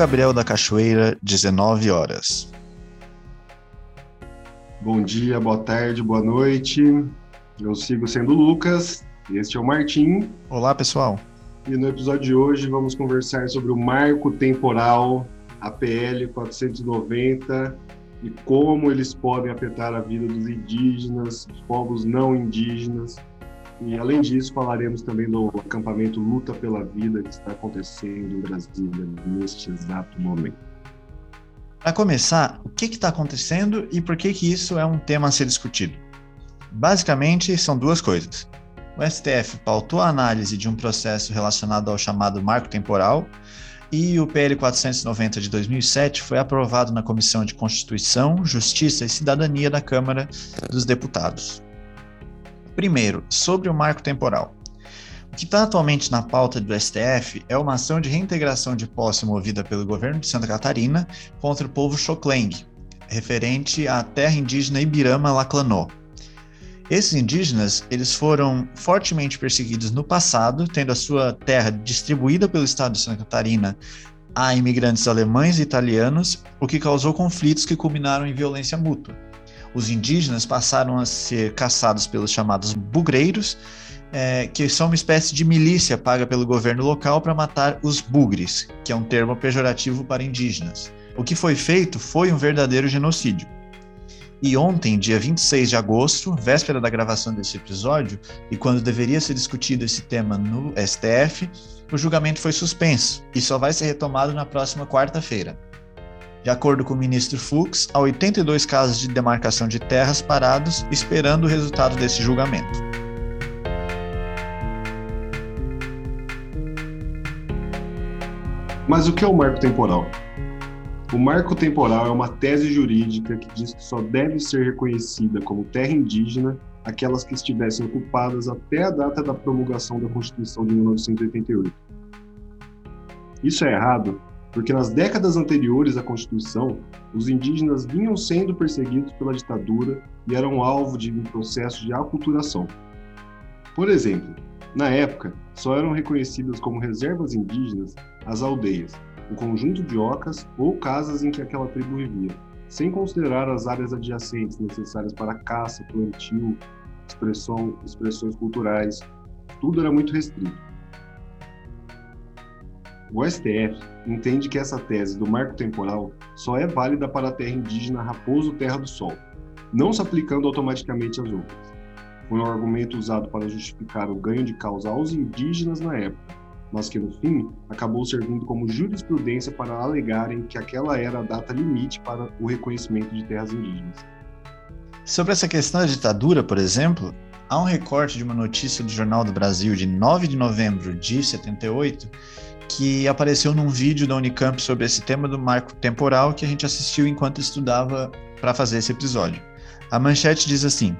Gabriel da Cachoeira, 19 horas. Bom dia, boa tarde, boa noite. Eu sigo sendo o Lucas, este é o Martim. Olá, pessoal. E no episódio de hoje vamos conversar sobre o marco temporal, APL 490 e como eles podem afetar a vida dos indígenas, dos povos não indígenas. E além disso, falaremos também do acampamento Luta pela Vida que está acontecendo em Brasília neste exato momento. Para começar, o que está acontecendo e por que, que isso é um tema a ser discutido? Basicamente, são duas coisas. O STF pautou a análise de um processo relacionado ao chamado marco temporal, e o PL 490 de 2007 foi aprovado na Comissão de Constituição, Justiça e Cidadania da Câmara dos Deputados. Primeiro, sobre o marco temporal. O que está atualmente na pauta do STF é uma ação de reintegração de posse movida pelo governo de Santa Catarina contra o povo Xokleng, referente à terra indígena Ibirama-Laclanó. Esses indígenas, eles foram fortemente perseguidos no passado, tendo a sua terra distribuída pelo estado de Santa Catarina a imigrantes alemães e italianos, o que causou conflitos que culminaram em violência mútua. Os indígenas passaram a ser caçados pelos chamados bugreiros, é, que são uma espécie de milícia paga pelo governo local para matar os bugres, que é um termo pejorativo para indígenas. O que foi feito foi um verdadeiro genocídio. E ontem, dia 26 de agosto, véspera da gravação desse episódio, e quando deveria ser discutido esse tema no STF, o julgamento foi suspenso e só vai ser retomado na próxima quarta-feira. De acordo com o ministro Fux, há 82 casos de demarcação de terras parados esperando o resultado desse julgamento. Mas o que é o marco temporal? O marco temporal é uma tese jurídica que diz que só deve ser reconhecida como terra indígena aquelas que estivessem ocupadas até a data da promulgação da Constituição de 1988. Isso é errado porque nas décadas anteriores à Constituição, os indígenas vinham sendo perseguidos pela ditadura e eram alvo de um processo de aculturação. Por exemplo, na época, só eram reconhecidas como reservas indígenas as aldeias, um conjunto de ocas ou casas em que aquela tribo vivia, sem considerar as áreas adjacentes necessárias para caça, plantio, expressão, expressões culturais. Tudo era muito restrito. O STF entende que essa tese do marco temporal só é válida para a terra indígena Raposo Terra do Sol, não se aplicando automaticamente às outras. Foi um argumento usado para justificar o ganho de causa aos indígenas na época, mas que no fim acabou servindo como jurisprudência para alegarem que aquela era a data limite para o reconhecimento de terras indígenas. Sobre essa questão da ditadura, por exemplo, há um recorte de uma notícia do Jornal do Brasil de 9 de novembro de 78 que apareceu num vídeo da Unicamp sobre esse tema do marco temporal que a gente assistiu enquanto estudava para fazer esse episódio. A manchete diz assim: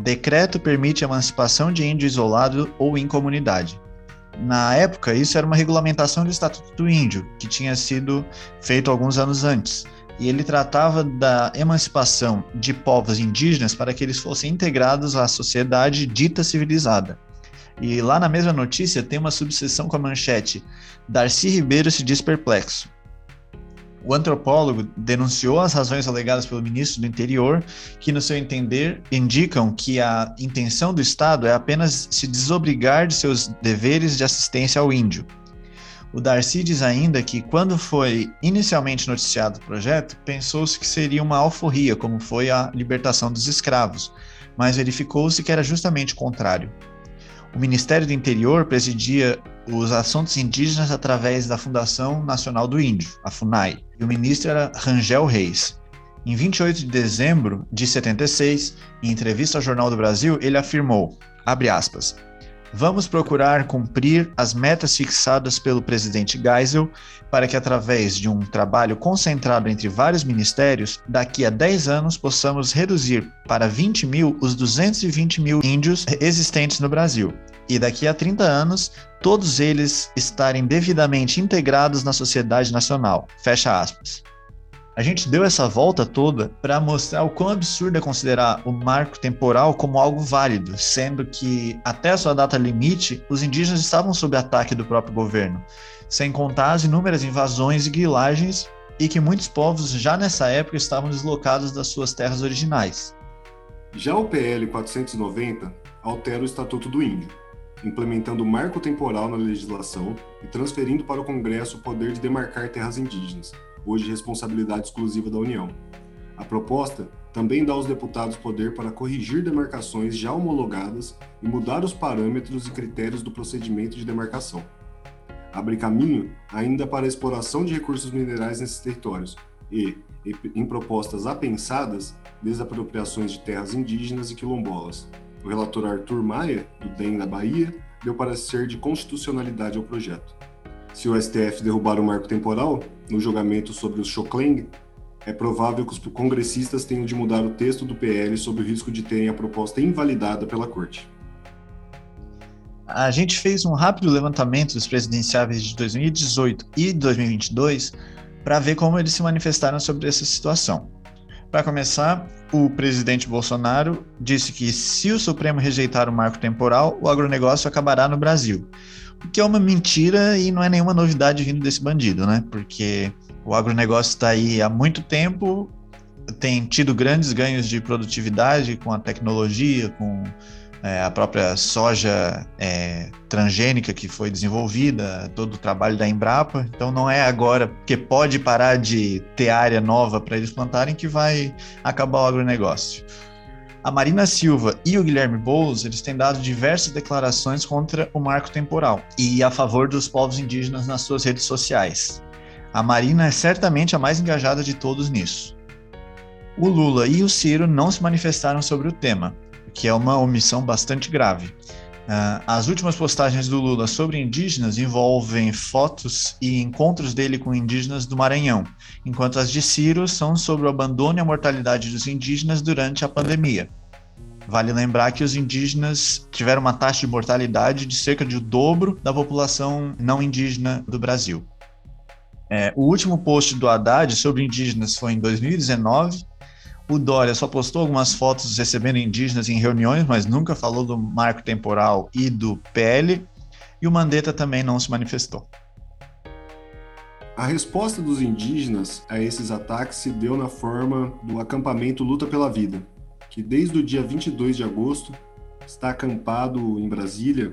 Decreto permite a emancipação de índio isolado ou em comunidade. Na época, isso era uma regulamentação do Estatuto do Índio, que tinha sido feito alguns anos antes. E ele tratava da emancipação de povos indígenas para que eles fossem integrados à sociedade dita civilizada. E lá na mesma notícia tem uma subseção com a manchete: Darcy Ribeiro se diz perplexo. O antropólogo denunciou as razões alegadas pelo ministro do Interior, que, no seu entender, indicam que a intenção do Estado é apenas se desobrigar de seus deveres de assistência ao índio. O Darcy diz ainda que, quando foi inicialmente noticiado o projeto, pensou-se que seria uma alforria, como foi a libertação dos escravos, mas verificou-se que era justamente o contrário. O Ministério do Interior presidia os assuntos indígenas através da Fundação Nacional do Índio, a FUNAI, e o ministro era Rangel Reis. Em 28 de dezembro de 76, em entrevista ao Jornal do Brasil, ele afirmou, aspas, Vamos procurar cumprir as metas fixadas pelo presidente Geisel para que, através de um trabalho concentrado entre vários ministérios, daqui a 10 anos possamos reduzir para 20 mil os 220 mil índios existentes no Brasil. E daqui a 30 anos, todos eles estarem devidamente integrados na sociedade nacional. Fecha aspas. A gente deu essa volta toda para mostrar o quão absurdo é considerar o marco temporal como algo válido, sendo que até a sua data limite, os indígenas estavam sob ataque do próprio governo, sem contar as inúmeras invasões e grilagens e que muitos povos já nessa época estavam deslocados das suas terras originais. Já o PL 490 altera o Estatuto do Índio, implementando o marco temporal na legislação e transferindo para o Congresso o poder de demarcar terras indígenas, hoje responsabilidade exclusiva da União. A proposta também dá aos deputados poder para corrigir demarcações já homologadas e mudar os parâmetros e critérios do procedimento de demarcação. Abre caminho ainda para a exploração de recursos minerais nesses territórios e, em propostas apensadas, desapropriações de terras indígenas e quilombolas. O relator Arthur Maia, do DEM da Bahia, deu parecer de constitucionalidade ao projeto. Se o STF derrubar o marco temporal, no julgamento sobre os Chocleng, é provável que os congressistas tenham de mudar o texto do PL sob o risco de terem a proposta invalidada pela Corte. A gente fez um rápido levantamento dos presidenciáveis de 2018 e 2022 para ver como eles se manifestaram sobre essa situação. Para começar, o presidente Bolsonaro disse que se o Supremo rejeitar o marco temporal, o agronegócio acabará no Brasil. Que é uma mentira e não é nenhuma novidade vindo desse bandido, né? Porque o agronegócio está aí há muito tempo, tem tido grandes ganhos de produtividade com a tecnologia, com é, a própria soja é, transgênica que foi desenvolvida, todo o trabalho da Embrapa. Então não é agora que pode parar de ter área nova para eles plantarem que vai acabar o agronegócio. A Marina Silva e o Guilherme Boulos, eles têm dado diversas declarações contra o marco temporal e a favor dos povos indígenas nas suas redes sociais. A Marina é certamente a mais engajada de todos nisso. O Lula e o Ciro não se manifestaram sobre o tema, o que é uma omissão bastante grave. Uh, as últimas postagens do Lula sobre indígenas envolvem fotos e encontros dele com indígenas do Maranhão, enquanto as de Ciro são sobre o abandono e a mortalidade dos indígenas durante a pandemia. Vale lembrar que os indígenas tiveram uma taxa de mortalidade de cerca de o dobro da população não indígena do Brasil. É, o último post do Haddad sobre indígenas foi em 2019 o Dória só postou algumas fotos recebendo indígenas em reuniões, mas nunca falou do marco temporal e do PL. E o Mandetta também não se manifestou. A resposta dos indígenas a esses ataques se deu na forma do acampamento Luta pela Vida, que desde o dia 22 de agosto está acampado em Brasília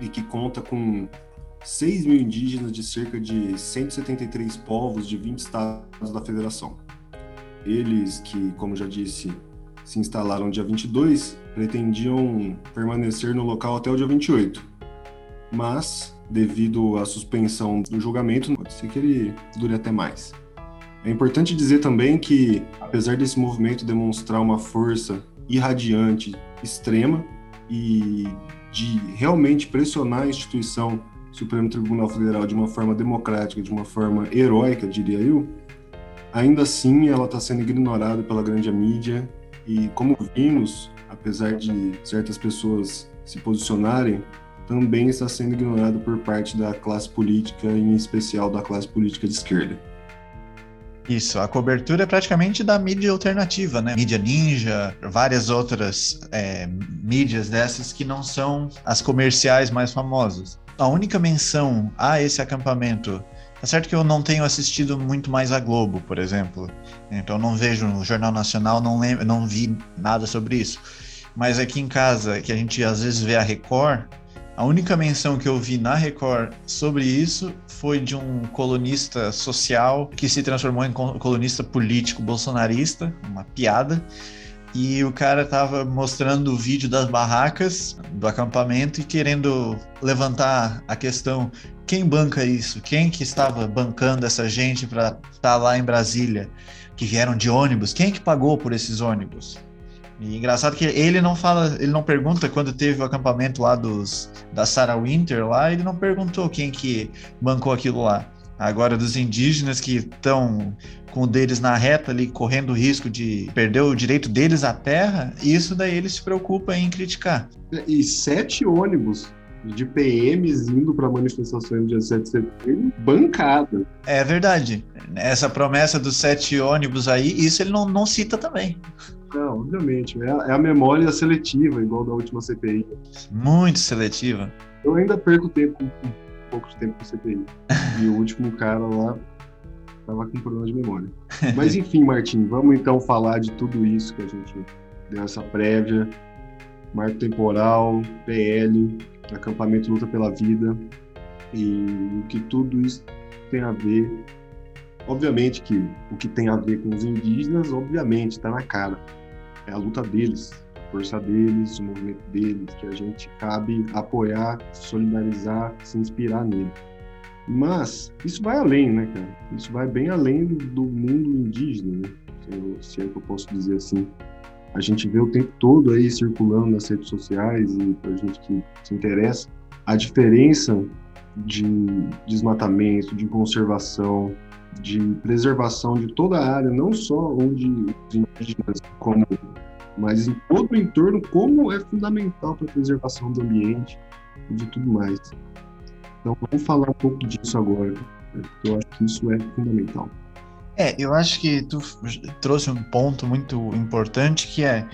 e que conta com 6 mil indígenas de cerca de 173 povos de 20 estados da federação. Eles que, como já disse, se instalaram dia 22, pretendiam permanecer no local até o dia 28. Mas, devido à suspensão do julgamento, pode ser que ele dure até mais. É importante dizer também que, apesar desse movimento demonstrar uma força irradiante, extrema, e de realmente pressionar a instituição Supremo Tribunal Federal de uma forma democrática, de uma forma heróica, diria eu, ainda assim ela está sendo ignorada pela grande mídia e como vimos, apesar de certas pessoas se posicionarem, também está sendo ignorada por parte da classe política, em especial da classe política de esquerda. Isso, a cobertura é praticamente da mídia alternativa, né? Mídia ninja, várias outras é, mídias dessas que não são as comerciais mais famosas. A única menção a esse acampamento Tá certo que eu não tenho assistido muito mais a Globo, por exemplo. Então não vejo no Jornal Nacional, não, lembro, não vi nada sobre isso. Mas aqui em casa, que a gente às vezes vê a Record, a única menção que eu vi na Record sobre isso foi de um colunista social que se transformou em colunista político bolsonarista, uma piada. E o cara tava mostrando o vídeo das barracas do acampamento e querendo levantar a questão quem banca isso? Quem que estava bancando essa gente para estar tá lá em Brasília, que vieram de ônibus? Quem que pagou por esses ônibus? E engraçado que ele não fala, ele não pergunta quando teve o acampamento lá dos da Sarah Winter lá, ele não perguntou quem que bancou aquilo lá. Agora dos indígenas que estão com o deles na reta ali, correndo o risco de perder o direito deles à terra, isso daí ele se preocupa em criticar. E sete ônibus de PMs indo para manifestações do dia 7 de setembro, bancada. É verdade. essa promessa dos sete ônibus aí, isso ele não, não cita também. Não, obviamente. É a, é a memória seletiva, igual da última CPI. Muito seletiva. Eu ainda perco tempo com, pouco tempo com CPI. e o último cara lá tava com problema de memória. Mas enfim, Martim, vamos então falar de tudo isso que a gente deu essa prévia. Marco temporal, PL, acampamento luta pela vida e o que tudo isso tem a ver. Obviamente que o que tem a ver com os indígenas, obviamente, está na cara. É a luta deles, força deles, o movimento deles, que a gente cabe apoiar, solidarizar, se inspirar nele. Mas isso vai além, né, cara? Isso vai bem além do mundo indígena, né? Se, eu, se é que eu posso dizer assim. A gente vê o tempo todo aí circulando nas redes sociais e para gente que se interessa a diferença de desmatamento, de conservação, de preservação de toda a área, não só onde os indígenas como, mas em todo o entorno, como é fundamental para a preservação do ambiente e de tudo mais. Então vamos falar um pouco disso agora. Eu acho que isso é fundamental. É, eu acho que tu trouxe um ponto muito importante que é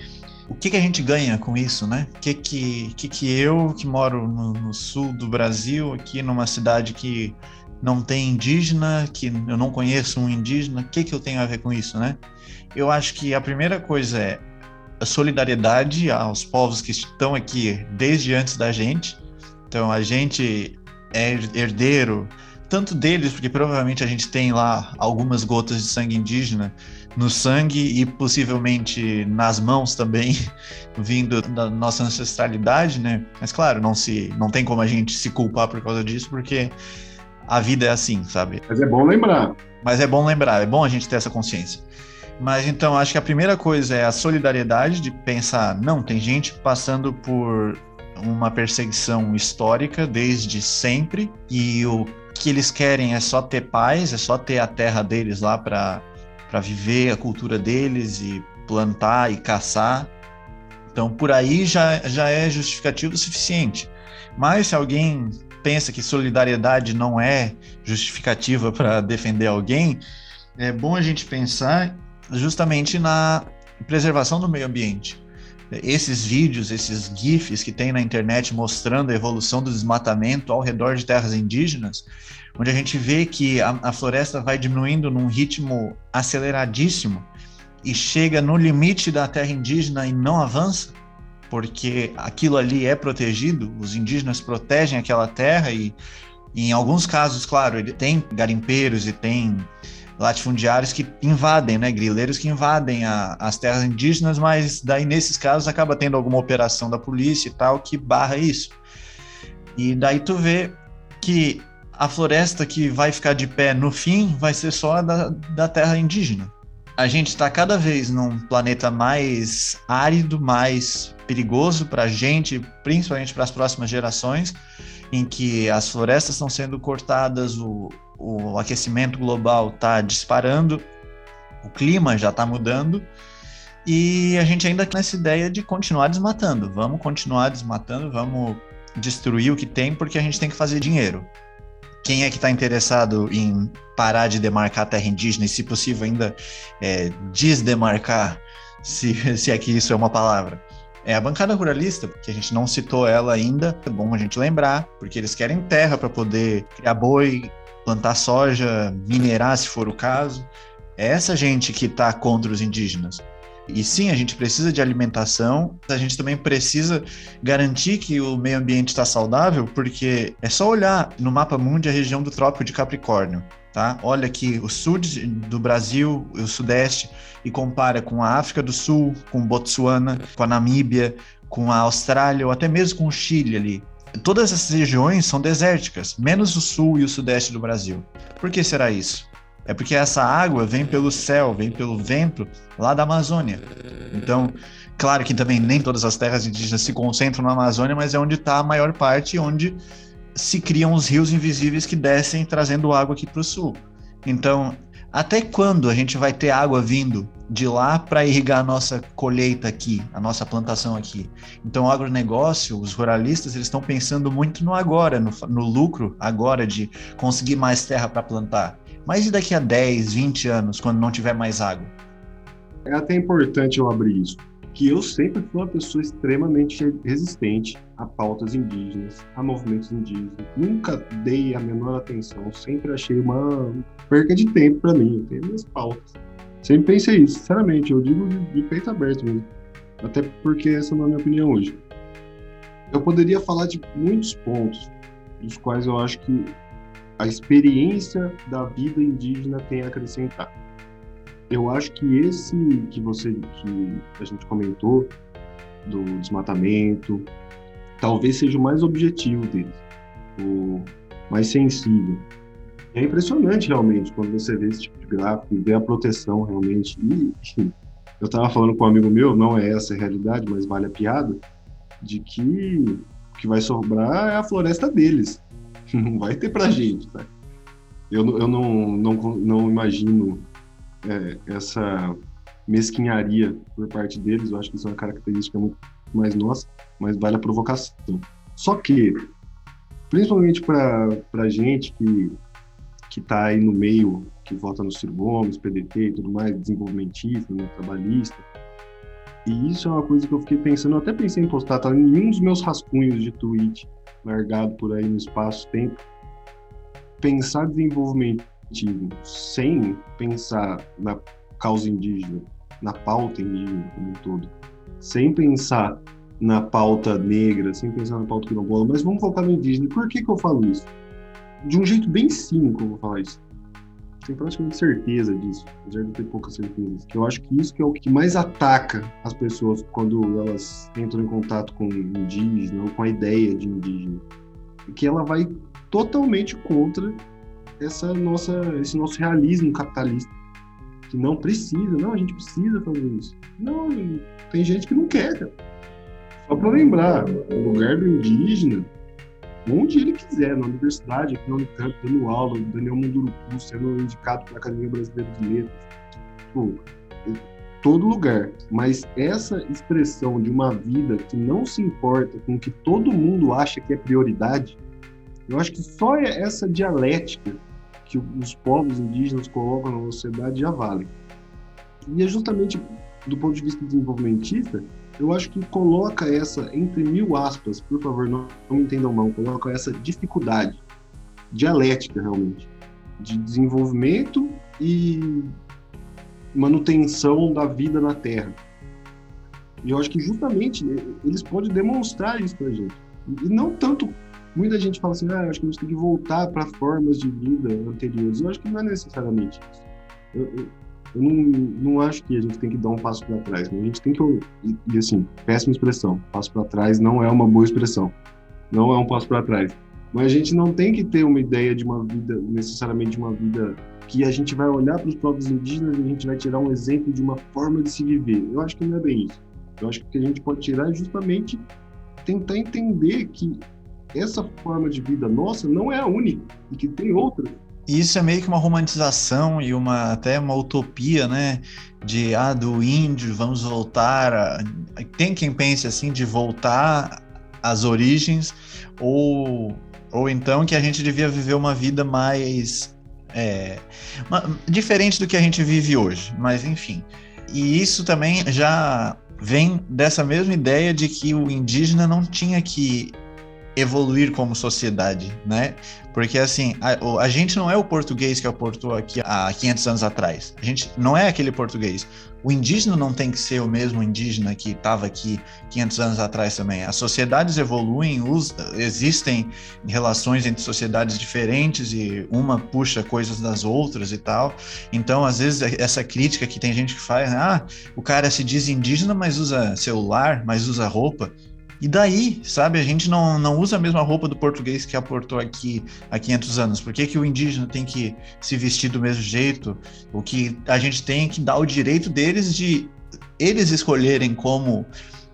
o que, que a gente ganha com isso, né? O que que, que que eu, que moro no, no, sul do Brasil, aqui numa cidade que não tem indígena, que eu não conheço um indígena, o que que eu tenho a ver com isso, né? Eu acho que a primeira coisa é a solidariedade aos povos que estão aqui desde antes da gente. Então, a gente é herdeiro tanto deles, porque provavelmente a gente tem lá algumas gotas de sangue indígena no sangue e possivelmente nas mãos também, vindo da nossa ancestralidade, né? Mas claro, não se não tem como a gente se culpar por causa disso, porque a vida é assim, sabe? Mas é bom lembrar. Mas é bom lembrar, é bom a gente ter essa consciência. Mas então, acho que a primeira coisa é a solidariedade de pensar, não, tem gente passando por uma perseguição histórica desde sempre e o que eles querem é só ter paz, é só ter a terra deles lá para viver a cultura deles e plantar e caçar. Então, por aí já, já é justificativo suficiente. Mas se alguém pensa que solidariedade não é justificativa para defender alguém, é bom a gente pensar justamente na preservação do meio ambiente. Esses vídeos, esses GIFs que tem na internet mostrando a evolução do desmatamento ao redor de terras indígenas, onde a gente vê que a, a floresta vai diminuindo num ritmo aceleradíssimo e chega no limite da terra indígena e não avança, porque aquilo ali é protegido, os indígenas protegem aquela terra e, e em alguns casos, claro, ele tem garimpeiros e tem latifundiários que invadem, né, grileiros que invadem a, as terras indígenas, mas daí nesses casos acaba tendo alguma operação da polícia e tal que barra isso. E daí tu vê que a floresta que vai ficar de pé no fim vai ser só a da, da terra indígena. A gente está cada vez num planeta mais árido, mais perigoso para a gente, principalmente para as próximas gerações, em que as florestas estão sendo cortadas, o, o aquecimento global está disparando, o clima já está mudando e a gente ainda tem essa ideia de continuar desmatando. Vamos continuar desmatando, vamos destruir o que tem porque a gente tem que fazer dinheiro. Quem é que está interessado em parar de demarcar a terra indígena e, se possível, ainda é, desdemarcar, se, se é que isso é uma palavra? É a bancada ruralista, que a gente não citou ela ainda, é bom a gente lembrar, porque eles querem terra para poder criar boi, plantar soja, minerar se for o caso. É essa gente que está contra os indígenas. E sim, a gente precisa de alimentação, a gente também precisa garantir que o meio ambiente está saudável, porque é só olhar no mapa mundo a região do Trópico de Capricórnio. Tá? Olha aqui o sul do Brasil, o sudeste, e compara com a África do Sul, com Botsuana, com a Namíbia, com a Austrália ou até mesmo com o Chile ali todas essas regiões são desérticas, menos o sul e o sudeste do Brasil. Por que será isso? É porque essa água vem pelo céu, vem pelo vento lá da Amazônia. Então, claro que também nem todas as terras indígenas se concentram na Amazônia, mas é onde está a maior parte, onde se criam os rios invisíveis que descem trazendo água aqui para o sul. Então, até quando a gente vai ter água vindo de lá para irrigar a nossa colheita aqui, a nossa plantação aqui? Então, o agronegócio, os ruralistas, eles estão pensando muito no agora, no, no lucro agora de conseguir mais terra para plantar. Mas e daqui a 10, 20 anos, quando não tiver mais água? É até importante eu abrir isso, que eu sempre fui uma pessoa extremamente resistente a pautas indígenas, a movimentos indígenas. Nunca dei a menor atenção, sempre achei uma perca de tempo para mim. Eu tenho minhas pautas. Sempre pensei isso, sinceramente, eu digo de, de peito aberto mesmo. Até porque essa não é a minha opinião hoje. Eu poderia falar de muitos pontos, dos quais eu acho que a experiência da vida indígena tem a acrescentar. Eu acho que esse que você que a gente comentou do desmatamento, talvez seja o mais objetivo deles, o mais sensível. É impressionante realmente quando você vê esse tipo de gráfico e vê a proteção realmente. E, eu estava falando com um amigo meu, não é essa a realidade, mas vale a piada, de que o que vai sobrar é a floresta deles. Não vai ter pra gente, tá? Eu, eu não, não, não imagino é, essa mesquinharia por parte deles, eu acho que isso é uma característica muito mais nossa, mas vale a provocação. Só que, principalmente para gente que que está aí no meio, que vota no Ciro Gomes, PDT e tudo mais, desenvolvimentista, né, trabalhista. E isso é uma coisa que eu fiquei pensando, eu até pensei em postar, tá em um dos meus rascunhos de tweet, largado por aí no espaço-tempo. Pensar desenvolvimentismo sem pensar na causa indígena, na pauta indígena como um todo, sem pensar na pauta negra, sem pensar na pauta quilombola, mas vamos focar no indígena. Por que, que eu falo isso? de um jeito bem cínico, eu vou falar isso. Tenho praticamente certeza disso, apesar de ter poucas certezas. Que eu acho que isso que é o que mais ataca as pessoas quando elas entram em contato com indígena ou com a ideia de indígena. Que ela vai totalmente contra essa nossa, esse nosso realismo capitalista. Que não precisa, não, a gente precisa fazer isso. Não, tem gente que não quer. Cara. Só para lembrar, o lugar do indígena onde ele quiser, na universidade, aqui na Unicamp, dando aula, Daniel Munduruku sendo indicado para a Academia Brasileira de Letras, tipo, todo lugar. Mas essa expressão de uma vida que não se importa com o que todo mundo acha que é prioridade, eu acho que só é essa dialética que os povos indígenas colocam na sociedade já vale. E é justamente do ponto de vista desenvolvimentista eu acho que coloca essa, entre mil aspas, por favor, não, não me entendam mal, coloca essa dificuldade dialética, realmente, de desenvolvimento e manutenção da vida na Terra. E eu acho que justamente eles podem demonstrar isso para a gente. E não tanto. Muita gente fala assim, ah, acho que a gente tem que voltar para formas de vida anteriores. Eu acho que não é necessariamente isso. Eu, eu, eu não, não acho que a gente tem que dar um passo para trás, mas a gente tem que. E, e assim, péssima expressão. Passo para trás não é uma boa expressão. Não é um passo para trás. Mas a gente não tem que ter uma ideia de uma vida, necessariamente de uma vida que a gente vai olhar para os povos indígenas e a gente vai tirar um exemplo de uma forma de se viver. Eu acho que não é bem isso. Eu acho que o que a gente pode tirar é justamente tentar entender que essa forma de vida nossa não é a única e que tem outras isso é meio que uma romantização e uma até uma utopia, né? De ah, do índio, vamos voltar. A... Tem quem pense assim de voltar às origens, ou, ou então que a gente devia viver uma vida mais é, uma, diferente do que a gente vive hoje, mas enfim. E isso também já vem dessa mesma ideia de que o indígena não tinha que evoluir como sociedade, né? Porque assim, a, a, gente não é o português que aportou aqui há 500 anos atrás. A gente não é aquele português. O indígena não tem que ser o mesmo indígena que estava aqui 500 anos atrás também. As sociedades evoluem, os, existem relações entre sociedades diferentes e uma puxa coisas das outras e tal. Então, às vezes, essa crítica que tem gente que faz, ah, o cara se diz indígena, mas usa celular, mas usa roupa. E daí, sabe, a gente não, não usa a mesma roupa do português que aportou aqui há 500 anos. Por que, que o indígena tem que se vestir do mesmo jeito? O que a gente tem que dar o direito deles de eles escolherem como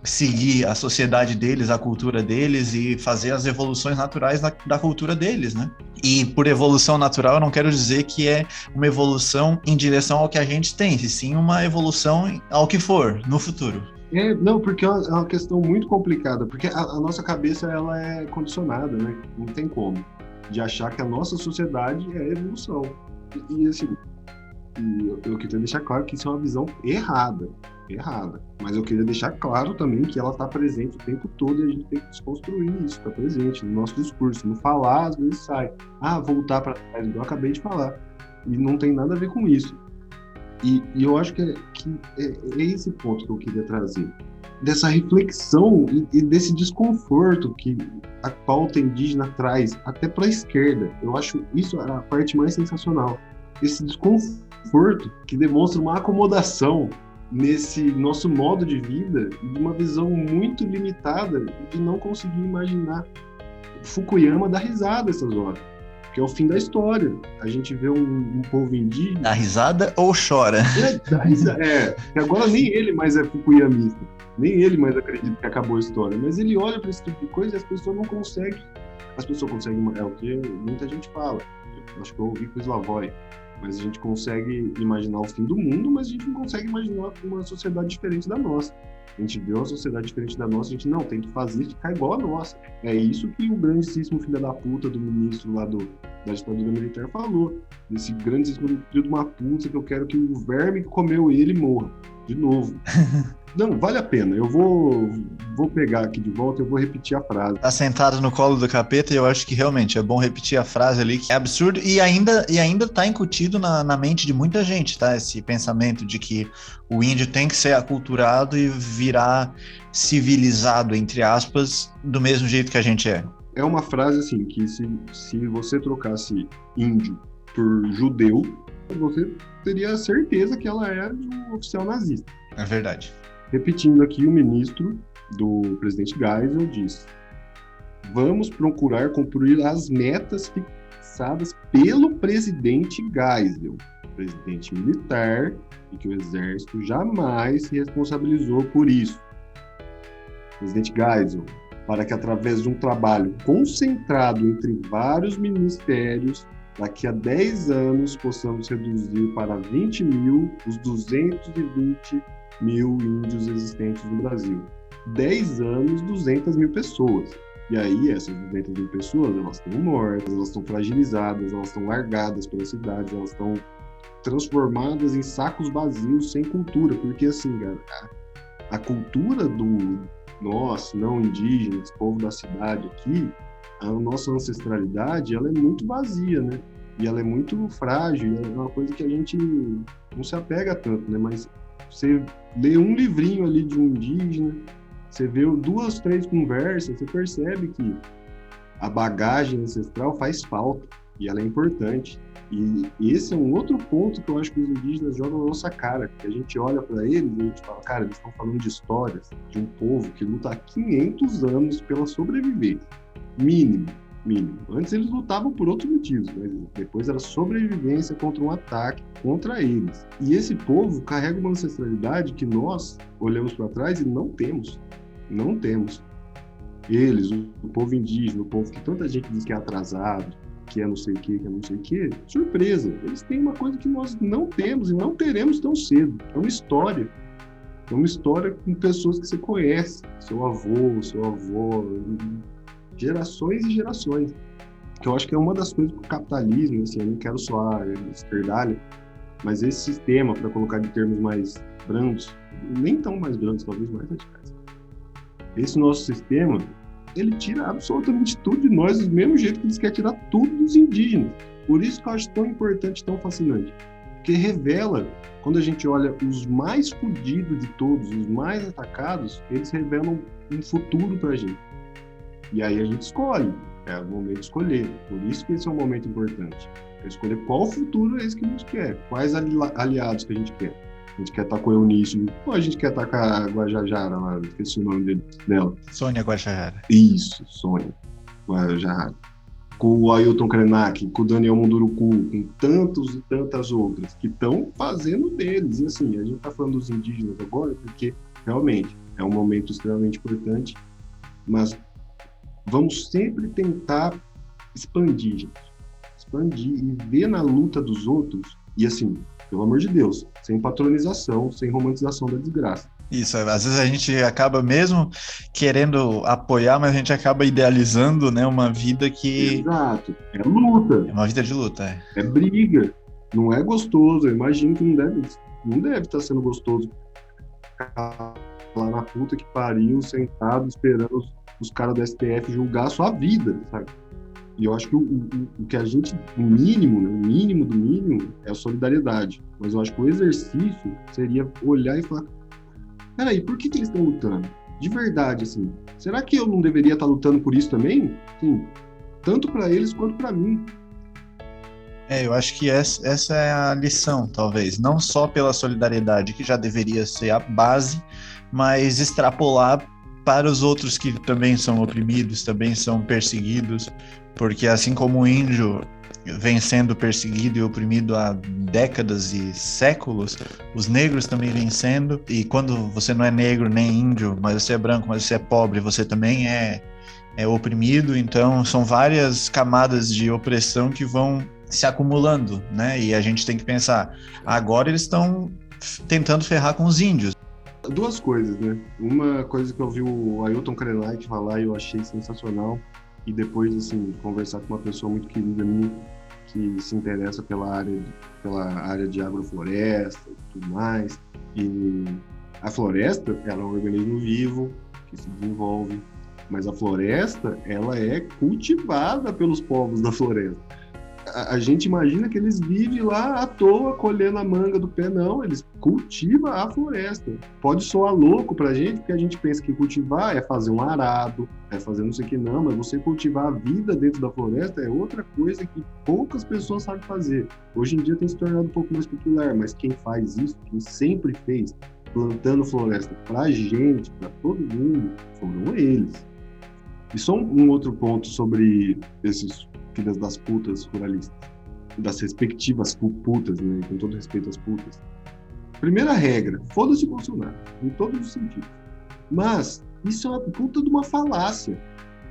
seguir a sociedade deles, a cultura deles e fazer as evoluções naturais da, da cultura deles, né? E por evolução natural eu não quero dizer que é uma evolução em direção ao que a gente tem, e sim uma evolução ao que for no futuro. É, não, porque é uma, é uma questão muito complicada, porque a, a, nossa cabeça ela é condicionada, né? Não tem como de achar que a nossa sociedade é evolução. E assim, e eu, eu queria deixar claro que isso é uma visão errada, errada. Mas eu queria deixar claro também que ela está presente o tempo todo e a gente tem que desconstruir isso, está presente no nosso discurso. No falar, às vezes sai. Ah, voltar para trás, eu acabei de falar. E não tem nada a ver com isso. E, eu acho que, é, que é, é, esse ponto que eu queria trazer. Dessa reflexão e, e desse desconforto que a pauta indígena traz, até para a esquerda. Eu acho isso a parte mais sensacional. Esse desconforto que demonstra uma acomodação nesse nosso modo de vida de uma visão muito limitada de não conseguir imaginar Fukuyama dar risada essas horas que é o fim da história. A gente vê um, um povo indígena. Dá risada ou chora? É, dá risada. É, agora nem ele mais é fukuyamista. Nem ele mais acredita que acabou a história. Mas ele olha para esse tipo de coisa e as pessoas não conseguem. As pessoas conseguem. É o que muita gente fala. Eu acho que eu ouvi com o Slavoj. Mas a gente consegue imaginar o fim do mundo, mas a gente não consegue imaginar uma sociedade diferente da nossa. A gente vê uma sociedade diferente da nossa, a gente não tem que fazer ficar igual a nossa. É isso que o grandíssimo filho da puta do ministro lá do, da ditadura militar falou. Esse grandíssimo filho de uma puta que eu quero que o verme que comeu ele morra. De novo. Não, vale a pena. Eu vou, vou pegar aqui de volta e vou repetir a frase. Tá sentado no colo do capeta e eu acho que realmente é bom repetir a frase ali, que é absurdo e ainda, e ainda tá incutido na, na mente de muita gente, tá? Esse pensamento de que o índio tem que ser aculturado e virar civilizado, entre aspas, do mesmo jeito que a gente é. É uma frase assim, que se, se você trocasse índio por judeu, você teria certeza que ela é de um oficial nazista. É verdade. Repetindo aqui, o ministro do presidente Geisel disse: vamos procurar cumprir as metas fixadas pelo presidente Geisel, presidente militar, e que o exército jamais se responsabilizou por isso. Presidente Geisel, para que através de um trabalho concentrado entre vários ministérios, daqui a 10 anos possamos reduzir para 20 mil os 220 mil índios existentes no Brasil. 10 anos, 200 mil pessoas. E aí, essas 200 mil pessoas, elas estão mortas, elas estão fragilizadas, elas estão largadas pelas cidades, elas estão transformadas em sacos vazios, sem cultura. Porque, assim, a, a cultura do nosso, não indígenas, povo da cidade aqui, a nossa ancestralidade, ela é muito vazia, né? E ela é muito frágil, é uma coisa que a gente não se apega tanto, né? Mas você lê um livrinho ali de um indígena, você vê duas, três conversas, você percebe que a bagagem ancestral faz falta e ela é importante. E esse é um outro ponto que eu acho que os indígenas jogam na nossa cara, que a gente olha para eles e a gente fala, cara, eles estão falando de histórias de um povo que luta há 500 anos pela sobrevivência, mínimo mínimo. Antes eles lutavam por outros motivos, mas depois era sobrevivência contra um ataque contra eles. E esse povo carrega uma ancestralidade que nós olhamos para trás e não temos. Não temos. Eles, o, povo indígena, o povo que tanta gente diz que é atrasado, que é não sei o que, que é não sei o que, surpresa. Eles têm uma coisa que nós não temos e não teremos tão cedo. É uma história. É uma história com pessoas que você conhece. Seu avô, seu avô, gerações e gerações. Que eu acho que é uma das coisas do capitalismo, assim, eu não quero soar esquerdalho, mas esse sistema, para colocar de termos mais brandos, nem tão mais brandos, talvez mais radicais. Esse nosso sistema, ele tira absolutamente tudo de nós do mesmo jeito que eles querem tirar tudo dos indígenas. Por isso que eu acho tão importante, tão fascinante. Porque revela, quando a gente olha os mais fodidos de todos, os mais atacados, eles revelam um futuro para a gente. E aí a gente escolhe, é o momento de escolher. Por isso que esse é um momento importante. É escolher qual futuro é esse que a gente quer, quais aliados que a gente quer. A gente quer estar com o Eunício, ou a gente quer estar com a Guajajara lá, esqueci o nome dela. Sônia Guajajara. Isso, Sônia Guajajara. Com o Ailton Krenak, com o Daniel Munduruku, com tantos e tantas outras que estão fazendo deles. E assim, a gente está falando dos indígenas agora porque realmente é um momento extremamente importante, mas vamos sempre tentar expandir, gente. Expandir e ver na luta dos outros, e assim, pelo amor de Deus, sem patronização, sem romantização da desgraça. Isso, às vezes a gente acaba mesmo querendo apoiar, mas a gente acaba idealizando, né, uma vida que... Exato, é luta. É uma vida de luta, é. É briga. Não é gostoso, eu imagino que não deve, não deve estar sendo gostoso lá na puta que pariu, sentado, esperando os, caras do STF julgar a sua vida, sabe? E eu acho que o, o, o, que a gente, o mínimo, né, o mínimo do mínimo é a solidariedade. Mas eu acho que o exercício seria olhar e falar: peraí, por que, que eles estão lutando? De verdade, assim. Será que eu não deveria estar lutando por isso também? Sim, tanto para eles quanto para mim. É, eu acho que essa, essa é a lição, talvez. Não só pela solidariedade, que já deveria ser a base, mas extrapolar para os outros que também são oprimidos, também são perseguidos, porque assim como o índio vem sendo perseguido e oprimido há décadas e séculos, os negros também vêm sendo, e quando você não é negro nem índio, mas você é branco, mas você é pobre, você também é, é oprimido, então são várias camadas de opressão que vão se acumulando, né? E a gente tem que pensar, agora eles estão tentando ferrar com os índios. Duas coisas, né? Uma coisa que eu vi o Ailton Krenak falar e eu achei sensacional, e depois, assim, conversar com uma pessoa muito querida minha, que se interessa pela área, pela área de agrofloresta e tudo mais. E a floresta, ela é um organismo vivo que se desenvolve, mas a floresta, ela é cultivada pelos povos da floresta a, gente imagina que eles vivem lá à toa colhendo a manga do pé, não, eles cultivam a floresta. Pode soar louco pra gente, porque a gente pensa que cultivar é fazer um arado, é fazer não sei o que, não, mas você cultivar a vida dentro da floresta é outra coisa que poucas pessoas sabem fazer. Hoje em dia tem se tornado um pouco mais popular, mas quem faz isso, quem sempre fez, plantando floresta pra gente, pra todo mundo, foram eles. E só um outro ponto sobre esses filhas das putas ruralistas, das respectivas putas, né, com todo respeito às putas. Primeira regra, foda-se Bolsonaro, em todos os sentidos. Mas isso é uma puta de uma falácia.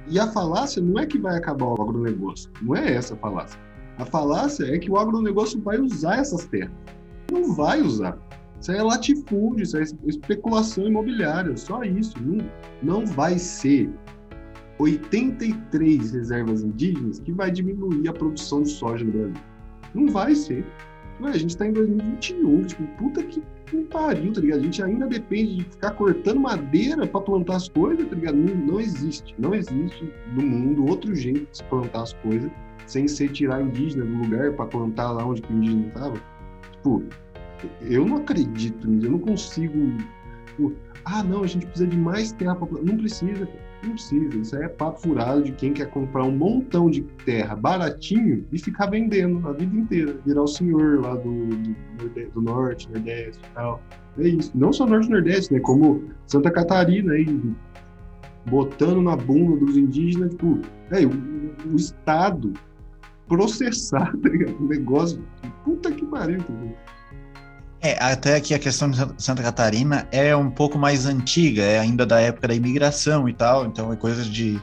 E a falácia não é que vai acabar o agronegócio, não é essa a falácia. A falácia é que o agronegócio vai usar essas terras. Não vai usar. Isso é latifúndio, isso é especulação imobiliária, só isso. Não, não vai ser 83 reservas indígenas que vai diminuir a produção de soja no Brasil. Não vai ser. Ué, a gente está em 2021, tipo, puta que pariu, tá ligado? A gente ainda depende de ficar cortando madeira para plantar as coisas, tá ligado? Não, não, existe. Não existe no mundo outro jeito de se plantar as coisas sem ser tirar indígena do lugar para plantar lá onde o indígena estava. Tipo, eu não acredito nisso, eu não consigo. Tipo, ah, não, a gente precisa de mais terra para plantar. Não precisa, cara. Não precisa, isso aí é papo furado de quem quer comprar um montão de terra baratinho e ficar vendendo a vida inteira, virar o senhor lá do, do, do norte, nordeste e tal. É isso. Não só norte e nordeste, né? Como Santa Catarina aí, botando na bunda dos indígenas, tipo, é, o, o Estado processar, tá negócio, puta que pariu, tá? É, até que a questão de Santa Catarina é um pouco mais antiga, é ainda da época da imigração e tal, então é coisa de,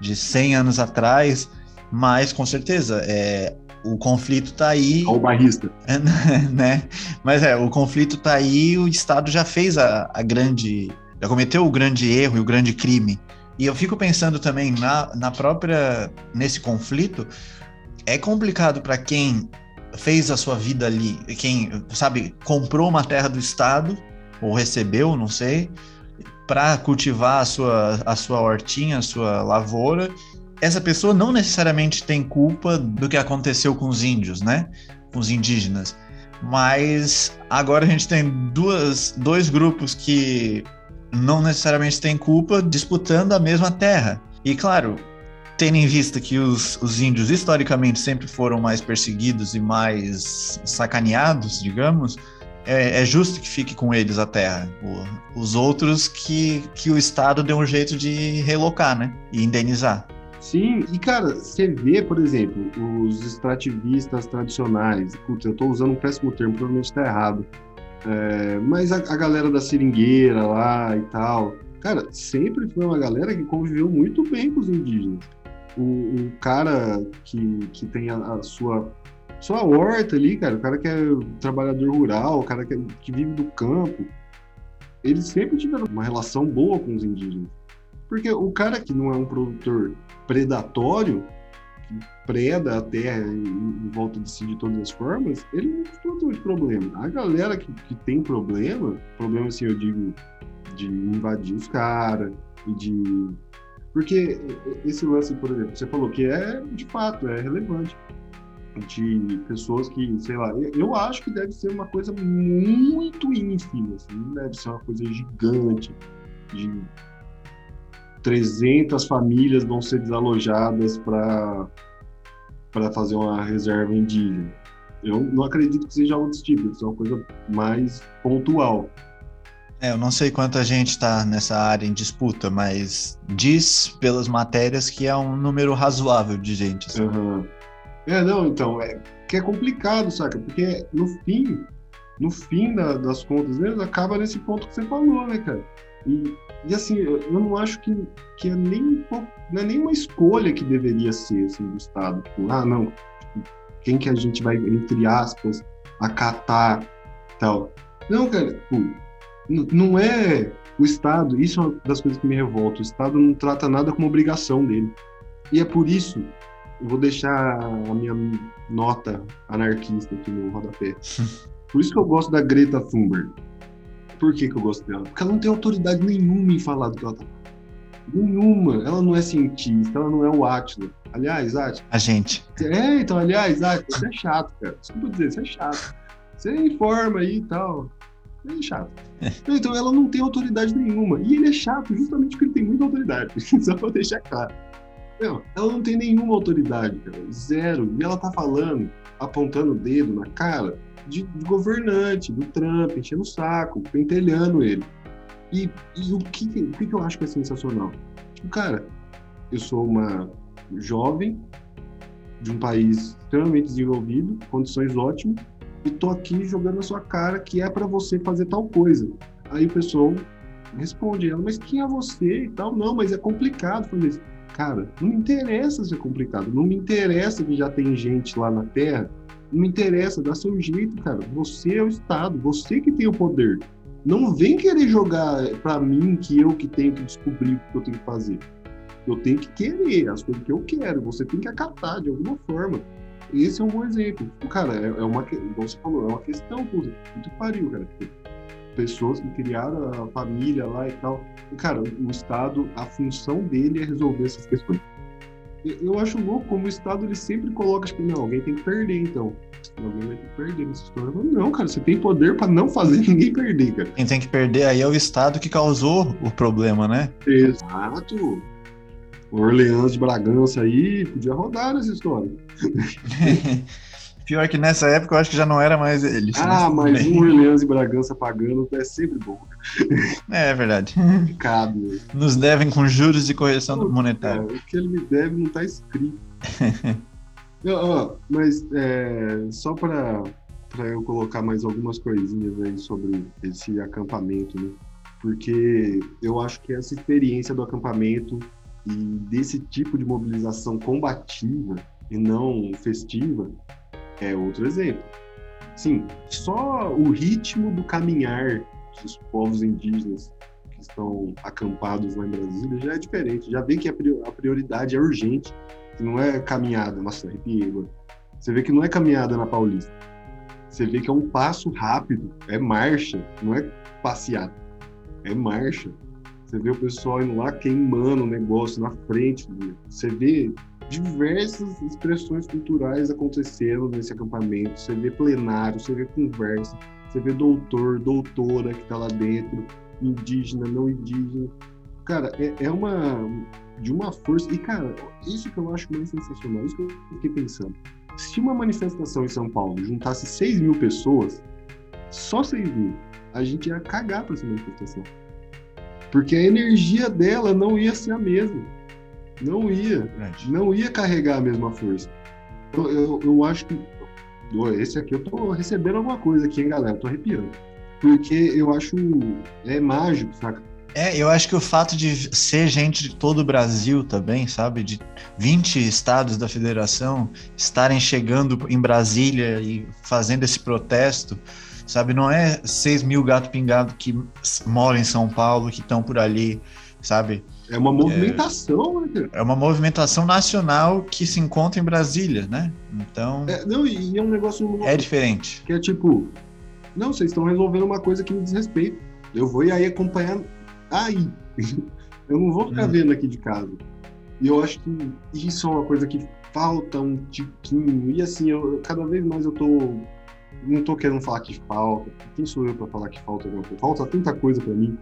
de 100 anos atrás, mas com certeza, é, o conflito está aí. Ao barrista. né? Mas é, o conflito está aí, o Estado já fez a, a grande. já cometeu o grande erro e o grande crime. E eu fico pensando também na, na própria. nesse conflito, é complicado para quem fez a sua vida ali, quem, sabe, comprou uma terra do Estado, ou recebeu, não sei, para cultivar a sua, a sua hortinha, a sua lavoura, essa pessoa não necessariamente tem culpa do que aconteceu com os índios, né? Com os indígenas. Mas agora a gente tem duas, dois grupos que não necessariamente têm culpa disputando a mesma terra. E claro, tendo em vista que os, os índios historicamente sempre foram mais perseguidos e mais sacaneados, digamos, é, é, justo que fique com eles a terra. O, os outros que, que o Estado deu um jeito de relocar, né? E indenizar. Sim, e cara, você vê, por exemplo, os extrativistas tradicionais, putz, eu estou usando um péssimo termo, provavelmente está errado, é, mas a, a galera da seringueira lá e tal, cara, sempre foi uma galera que conviveu muito bem com os indígenas o, o cara que, que tem a, a, sua sua horta ali, cara, o cara que é trabalhador rural, o cara que, é, que vive do campo, eles sempre tiveram uma relação boa com os indígenas. Porque o cara que não é um produtor predatório, que preda a terra em, volta de si de todas as formas, ele não ter problema. A galera que, que tem problema, problema assim, eu digo, de invadir os caras e de. Porque esse lance, por exemplo, você falou que é de fato, é relevante. De pessoas que, sei lá, eu acho que deve ser uma coisa muito ínfima, assim, não deve ser uma coisa gigante, de 300 famílias vão ser desalojadas para para fazer uma reserva indígena. Eu não acredito que seja algo desse tipo, isso é uma coisa mais pontual. É, eu não sei quanta gente está nessa área em disputa, mas diz pelas matérias que é um número razoável de gente. Assim. Uhum. É, não, então, é que é complicado, saca? Porque no fim, no fim da, das contas mesmo, acaba nesse ponto que você falou, né, cara? E e assim, eu não acho que, que é nem não é nem uma escolha que deveria ser assim, do Estado. Tipo, ah, não, tipo, quem que a gente vai, entre aspas, acatar tal. Não, cara, tipo, não é o Estado, isso é uma das coisas que me revolta. O Estado não trata nada como obrigação dele. E é por isso, eu vou deixar a minha nota anarquista aqui no rodapé. Por isso que eu gosto da Greta Thunberg. Por que, que eu gosto dela? Porque ela não tem autoridade nenhuma em falar do que ela tá Nenhuma. Ela não é cientista, ela não é o Atila. Aliás, Atila. A gente. É, então, aliás, Atila, você é chato, cara. Desculpa dizer, você é chato. Você informa aí e tal. Ele é chato. Então, ela não tem autoridade nenhuma. E ele é chato justamente porque ele tem muita autoridade. Só pra deixar claro. Não, ela não tem nenhuma autoridade, cara. Zero. E ela tá falando, apontando o dedo na cara de, de governante, do Trump, enchendo o saco, pentelhando ele. E, e o, que, o que eu acho que é sensacional? Tipo, cara, eu sou uma jovem de um país extremamente desenvolvido, condições ótimas, e tô aqui jogando na sua cara que é para você fazer tal coisa. Aí o pessoal responde ela, mas quem é você e tal? Não, mas é complicado fazer isso. Cara, não me interessa se é complicado, não me interessa que já tem gente lá na Terra não me interessa, dá seu jeito, cara. Você é o Estado, você que tem o poder. Não vem querer jogar para mim que eu que tenho que descobrir o que eu tenho que fazer. Eu tenho que querer as coisas que eu quero. Você tem que acatar de alguma forma. Esse é um bom exemplo. Cara, é, é uma, como você falou, é uma questão, puta, muito pariu, cara. Pessoas que criaram a família lá e tal. E, cara, o Estado, a função dele é resolver essas questões eu acho louco como o Estado ele sempre coloca, tipo, não, alguém tem que perder, então. Alguém vai ter que perder nessa história. Mas não, cara, você tem poder para não fazer ninguém perder, cara. Quem tem que perder aí é o Estado que causou o problema, né? Exato. O Orleans de Bragança aí podia rodar nessa história. Pior que nessa época eu acho que já não era mais ele. Ah, mas um Orleans e Bragança pagando é sempre bom. É, é verdade. Cabe. Nos devem com juros de correção Puta, monetária. o que ele me deve não está escrito. mas é, só para eu colocar mais algumas coisinhas aí sobre esse acampamento, né? Porque eu acho que essa experiência do acampamento e desse tipo de mobilização combativa e não festiva é outro exemplo. Sim, só o ritmo do caminhar dos povos indígenas que estão acampados lá em Brasília já é diferente. Já vê que a prioridade é urgente, que não é caminhada. Nossa, arrepiei agora. Você vê que não é caminhada na Paulista. Você vê que é um passo rápido, é marcha, não é passeada. É marcha. Você vê o pessoal indo lá queimando o negócio na frente. Você vê diversas expressões culturais aconteceram nesse acampamento. Você vê plenário, você vê conversa, você vê doutor, doutora que está lá dentro, indígena, não indígena. Cara, é, é, uma de uma força. E, cara, isso que eu acho mais sensacional, isso que eu fiquei pensando. Se uma manifestação em São Paulo juntasse 6 mil pessoas, só 6 mil, a gente ia cagar para essa manifestação. Porque a energia dela não ia ser a mesma. Não ia. Não ia carregar a mesma força. Eu, eu, eu acho que. Esse aqui eu tô recebendo alguma coisa aqui, hein, galera? Tô arrepiando. Porque eu acho. É mágico, saca? É, eu acho que o fato de ser gente de todo o Brasil também, sabe? De 20 estados da federação estarem chegando em Brasília e fazendo esse protesto, sabe? Não é 6 mil gato pingado que moram em São Paulo, que estão por ali, sabe? É uma movimentação, é, né? É uma movimentação nacional que se encontra em Brasília, né? Então. É, não, e é um negócio. É diferente. Que é tipo, não, vocês estão resolvendo uma coisa que me diz respeito. Eu vou ir aí acompanhar aí. Eu não vou ficar hum. vendo aqui de casa. E eu acho que isso é uma coisa que falta um tiquinho. E assim, eu, cada vez mais eu tô. Não tô querendo falar que falta. Quem sou eu para falar que falta alguma coisa? Falta tanta coisa para mim.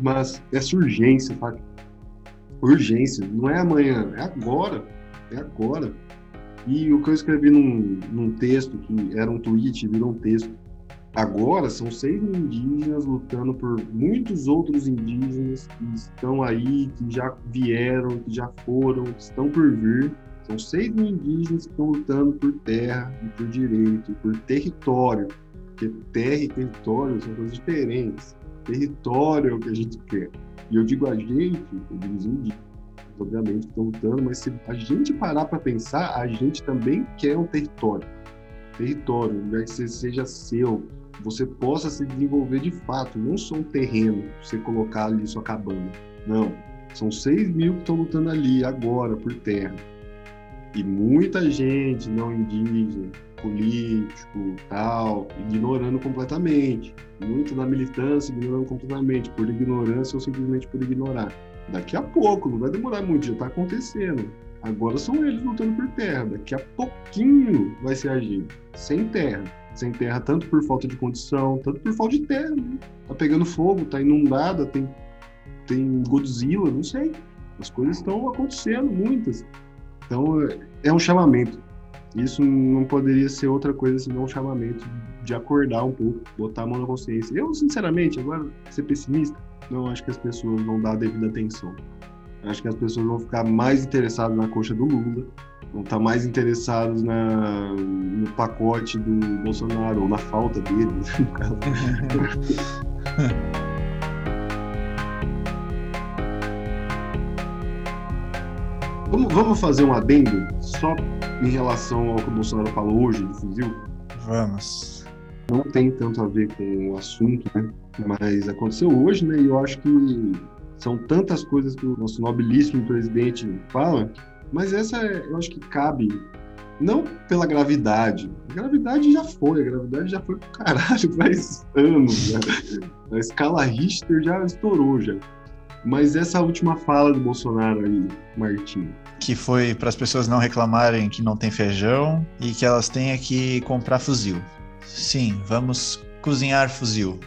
Mas essa urgência, sabe? Urgência. Não é amanhã, é agora. É agora. E o que eu escrevi num, num texto, que era um tweet, virou um texto, Agora são seis indígenas lutando por muitos outros indígenas que estão aí, que já vieram, que já foram, que estão por vir. São seis mil indígenas que estão lutando por terra por direito, por território. Porque terra e território são coisas diferentes. Território é o que a gente quer. E eu digo a gente, os indígenas, obviamente, estão lutando, mas se a gente parar para pensar, a gente também quer um território. Território, um lugar que seja seu, você possa se desenvolver de fato, não só um terreno, você colocar ali sua cabana. Não. São 6 mil que estão lutando ali agora por terra. E muita gente não indígena, político, tal, ignorando completamente. Muito da militância ignorando completamente, por ignorância ou simplesmente por ignorar. Daqui a pouco, não vai demorar muito, já está acontecendo. Agora são eles lutando por terra. Daqui a pouquinho vai ser a gente, sem terra sem terra, tanto por falta de condição, tanto por falta de terra. Né? Tá pegando fogo, tá inundada, tem, tem Godzilla, não sei. As coisas estão acontecendo, muitas. Então, é um chamamento. Isso não poderia ser outra coisa senão um chamamento de acordar um pouco, botar a mão na consciência. Eu, sinceramente, agora, ser pessimista, não acho que as pessoas vão dar a devida atenção. Acho que as pessoas vão ficar mais interessadas na coxa do Lula, vão estar mais interessados na, no pacote do Bolsonaro, ou na falta dele, no caso. vamos, vamos fazer um adendo só em relação ao que o Bolsonaro falou hoje do fuzil? Vamos. Não tem tanto a ver com o assunto, né? Mas aconteceu hoje, né? E eu acho que são tantas coisas que o nosso nobilíssimo presidente fala, mas essa eu acho que cabe não pela gravidade. A gravidade já foi, a gravidade já foi pro caralho faz anos. Já. A escala Richter já estourou já. Mas essa última fala do Bolsonaro aí, Martim. Que foi para as pessoas não reclamarem que não tem feijão e que elas tenham que comprar fuzil. Sim, vamos cozinhar fuzil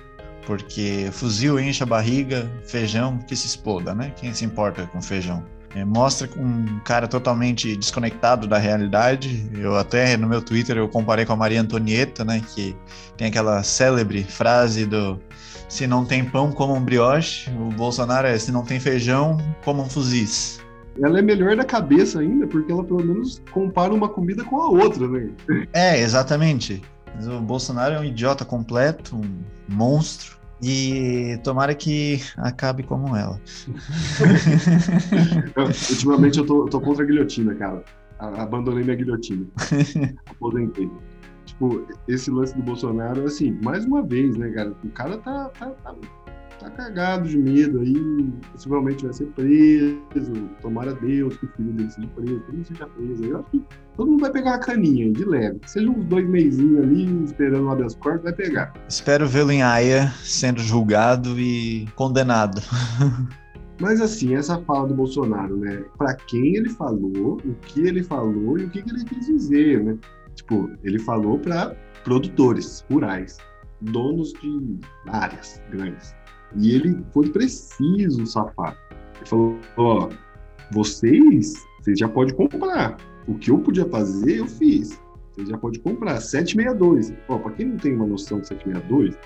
porque fuzil enche a barriga, feijão que se exploda, né? Quem se importa com feijão? É, mostra um cara totalmente desconectado da realidade. Eu até no meu Twitter eu comparei com a Maria Antonieta, né? Que tem aquela célebre frase do se não tem pão, como um brioche. O Bolsonaro é se não tem feijão, como um fuzis. Ela é melhor da cabeça ainda, porque ela pelo menos compara uma comida com a outra, né? É, exatamente. Mas o Bolsonaro é um idiota completo, um monstro. E tomara que acabe como ela. ultimamente eu tô, eu tô, contra a guilhotina, cara. Abandonei minha guilhotina. Aposentei. Tipo, esse lance do Bolsonaro, assim, mais uma vez, né, cara? O cara tá, tá, tá tá cagado de medo aí, possivelmente vai ser preso, tomara Deus que o filho dele seja preso, que ele seja preso. Eu acho que todo mundo vai pegar uma caninha de leve. Seja uns dois meizinhos ali, esperando o habeas corpus, vai pegar. Espero vê-lo em Haia sendo julgado e condenado. Mas assim, essa fala do Bolsonaro, né? Para quem ele falou, o que ele falou e o que, que ele quis dizer, né? Tipo, ele falou para produtores rurais, donos de áreas grandes. E ele foi preciso, safado. Ele falou: ó, vocês, vocês já podem comprar. O que eu podia fazer, eu fiz. Vocês já podem comprar. 762. Ó, para quem não tem uma noção de 762,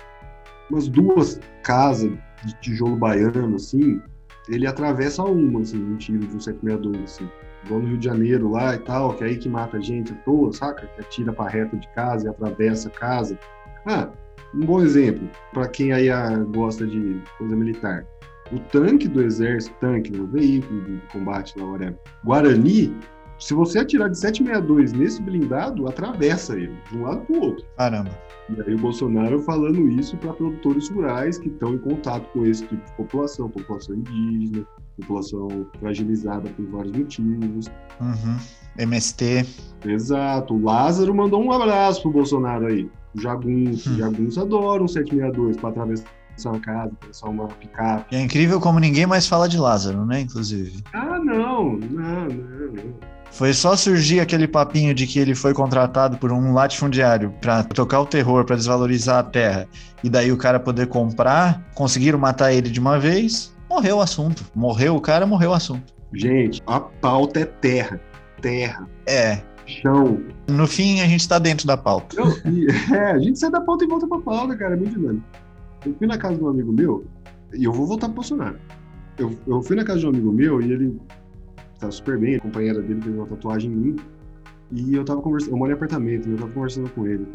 umas duas casas de tijolo baiano, assim, ele atravessa uma, assim, um tiro de um 762, assim. Igual no Rio de Janeiro lá e tal, que é aí que mata a gente à toa, saca? Que atira pra reta de casa e atravessa a casa. Ah, um bom exemplo, para quem aí ah, gosta de coisa militar. O tanque do exército, tanque, o veículo de combate lá, whatever. Guarani, se você atirar de 762 nesse blindado, atravessa ele, de um lado para o outro. Caramba. E aí o Bolsonaro falando isso para produtores rurais que estão em contato com esse tipo de população, população indígena, população fragilizada por vários motivos. Uhum. MST. Exato. O Lázaro mandou um abraço pro Bolsonaro aí. O Jagunço. Hum. Jagunço adora um 762 para atravessar uma casa, atravessar uma picape. É incrível como ninguém mais fala de Lázaro, né? Inclusive. Ah, não. Não, não, não. Foi só surgir aquele papinho de que ele foi contratado por um latifundiário para tocar o terror, para desvalorizar a terra, e daí o cara poder comprar, conseguiram matar ele de uma vez, morreu o assunto. Morreu o cara, morreu o assunto. Gente, a pauta é terra. Terra. É. Chão. No fim, a gente está dentro da pauta. Eu, é, a gente sai da pauta e volta pra pauta, cara. É muito dinâmico. Eu fui na casa de um amigo meu, e eu vou voltar pro Bolsonaro. Eu, eu fui na casa de um amigo meu e ele tá super bem, a companheira dele fez uma tatuagem em mim. E eu tava conversando, eu moro em apartamento, e eu tava conversando com ele.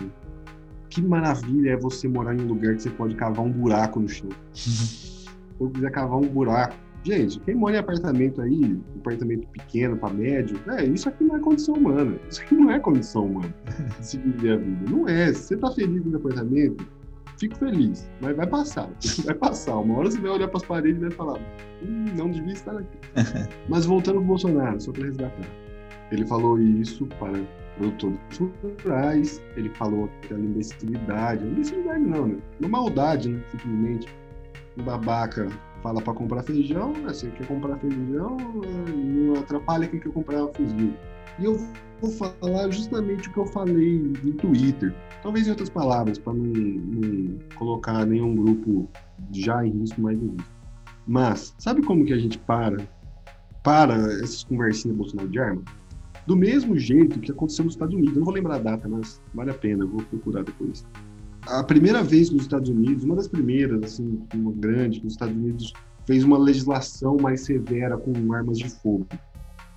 Que maravilha é você morar em um lugar que você pode cavar um buraco no chão. Eu quiser cavar um buraco. Gente, quem mora em apartamento aí, apartamento pequeno para médio, é, isso aqui não é condição humana. Isso aqui não é condição humana se viver a vida. Não é. Se você tá feliz no apartamento, fico feliz, mas vai passar, vai passar. Uma hora você vai olhar para as paredes e vai falar, hum, não devia estar aqui. mas voltando para o Bolsonaro, só para resgatar. Ele falou isso para produtores rurais, ele falou aquela imbecilidade, imbecilidade não, né? Uma maldade, né? Simplesmente. Babaca fala para comprar feijão, né? você quer comprar feijão, não atrapalha quem quer comprar fuzil. E eu vou falar justamente o que eu falei no Twitter. Talvez em outras palavras, para não, não, colocar nenhum grupo já em risco mais em risco. Mas, sabe como que a gente para? Para essas conversinhas Bolsonaro de arma? Do mesmo jeito que aconteceu nos Estados Unidos. Eu não vou lembrar a data, mas vale a pena, vou procurar depois. A primeira vez que os Estados Unidos, uma das primeiras, assim, uma grande, que os Estados Unidos fez uma legislação mais severa com armas de fogo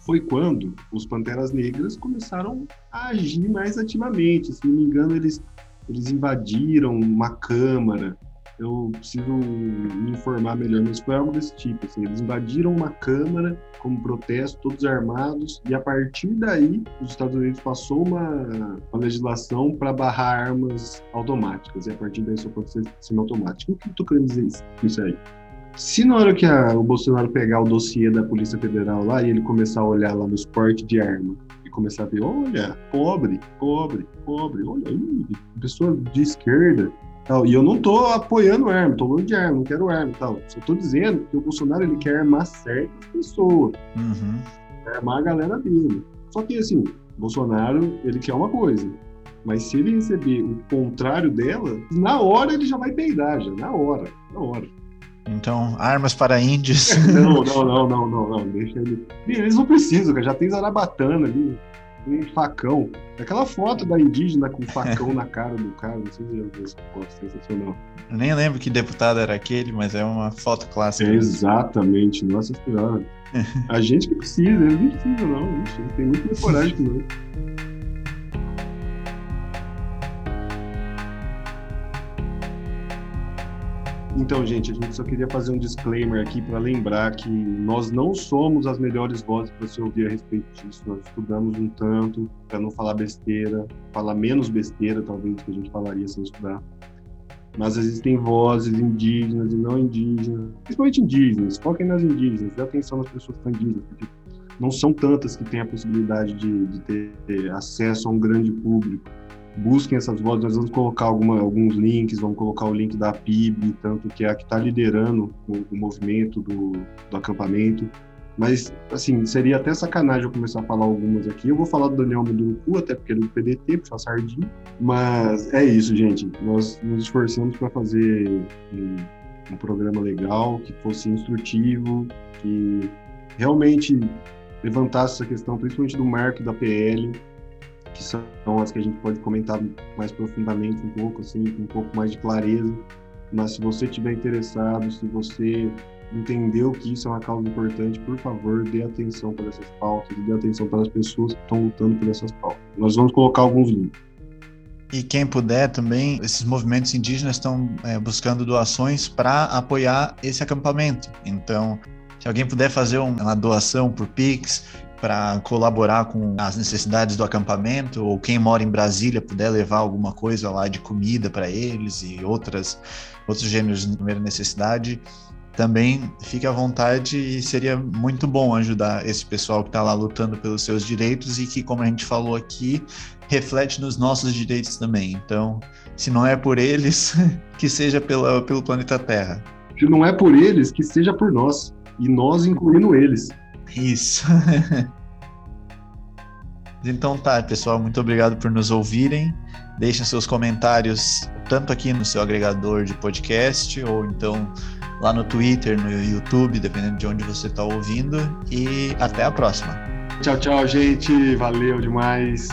foi quando os Panteras Negras começaram a agir mais ativamente. Se não me engano, eles, eles invadiram uma câmara. Eu preciso me informar melhor, mas foi algo desse tipo. Assim, eles invadiram uma câmara como protesto, todos armados, e a partir daí os Estados Unidos passou uma, uma legislação para barrar armas automáticas, e a partir daí só pode ser semiautomático. O que eu estou querendo dizer isso, isso aí? Se na hora que a, o Bolsonaro pegar o dossiê da Polícia Federal lá e ele começar a olhar lá nos portes de arma e começar a ver, olha, pobre, pobre, pobre, olha aí, pessoa de esquerda, tal. E eu não tô apoiando arma, tô falando de arma, não quero arma, tal. Só tô dizendo que o Bolsonaro ele quer armar certas pessoas, uhum. quer armar a galera dele. Só que assim, Bolsonaro ele quer uma coisa, mas se ele receber o contrário dela, na hora ele já vai peidar, já, na hora, na hora. Então, armas para índios. Não, não, não, não, não, não. Deixa ele. Eles não precisam. Já tem zarabatana ali, um facão. Aquela foto da indígena com facão na cara do cara, não sei se já viu essa foto, sensacional. Eu nem lembro que deputado era aquele, mas é uma foto clássica. É exatamente, nossa senhora. A gente que precisa, eles não precisam, não. Eles têm muito mais coragem que nós. Então, gente, a gente só queria fazer um disclaimer aqui para lembrar que nós não somos as melhores vozes para se ouvir a respeito disso. Nós estudamos um tanto para não falar besteira, falar menos besteira, talvez, do que a gente falaria sem estudar. Mas existem vozes indígenas e não indígenas, principalmente indígenas. Foquem nas indígenas, dê atenção nas pessoas que são indígenas, porque não são tantas que têm a possibilidade de, de ter acesso a um grande público busquem essas vozes. Nós vamos colocar alguma, alguns links, vamos colocar o link da PIB, tanto que é a que está liderando o, o movimento do, do, acampamento. Mas, assim, seria até sacanagem eu começar a falar algumas aqui. Eu vou falar do Daniel Munduruku, até porque ele é do PDT, puxar sardinha. Mas é isso, gente. Nós nos esforçamos para fazer um, um programa legal, que fosse instrutivo, que realmente levantasse essa questão, principalmente do marco da PL, que são as que a gente pode comentar mais profundamente um pouco, assim, com um pouco mais de clareza. Mas se você estiver interessado, se você entendeu que isso é uma causa importante, por favor, dê atenção para essas pautas, dê atenção para as pessoas que estão lutando por essas pautas. Nós vamos colocar alguns links. E quem puder também, esses movimentos indígenas estão é, buscando doações para apoiar esse acampamento. Então, se alguém puder fazer uma doação por Pix, para colaborar com as necessidades do acampamento, ou quem mora em Brasília puder levar alguma coisa lá de comida para eles e outras outros gêneros de primeira necessidade, também fique à vontade e seria muito bom ajudar esse pessoal que está lá lutando pelos seus direitos e que, como a gente falou aqui, reflete nos nossos direitos também. Então, se não é por eles, que seja pela, pelo planeta Terra. Se não é por eles, que seja por nós. E nós incluindo eles. Isso. então tá, pessoal, muito obrigado por nos ouvirem. Deixem seus comentários tanto aqui no seu agregador de podcast ou então lá no Twitter, no YouTube, dependendo de onde você está ouvindo. E até a próxima. Tchau, tchau, gente. Valeu demais.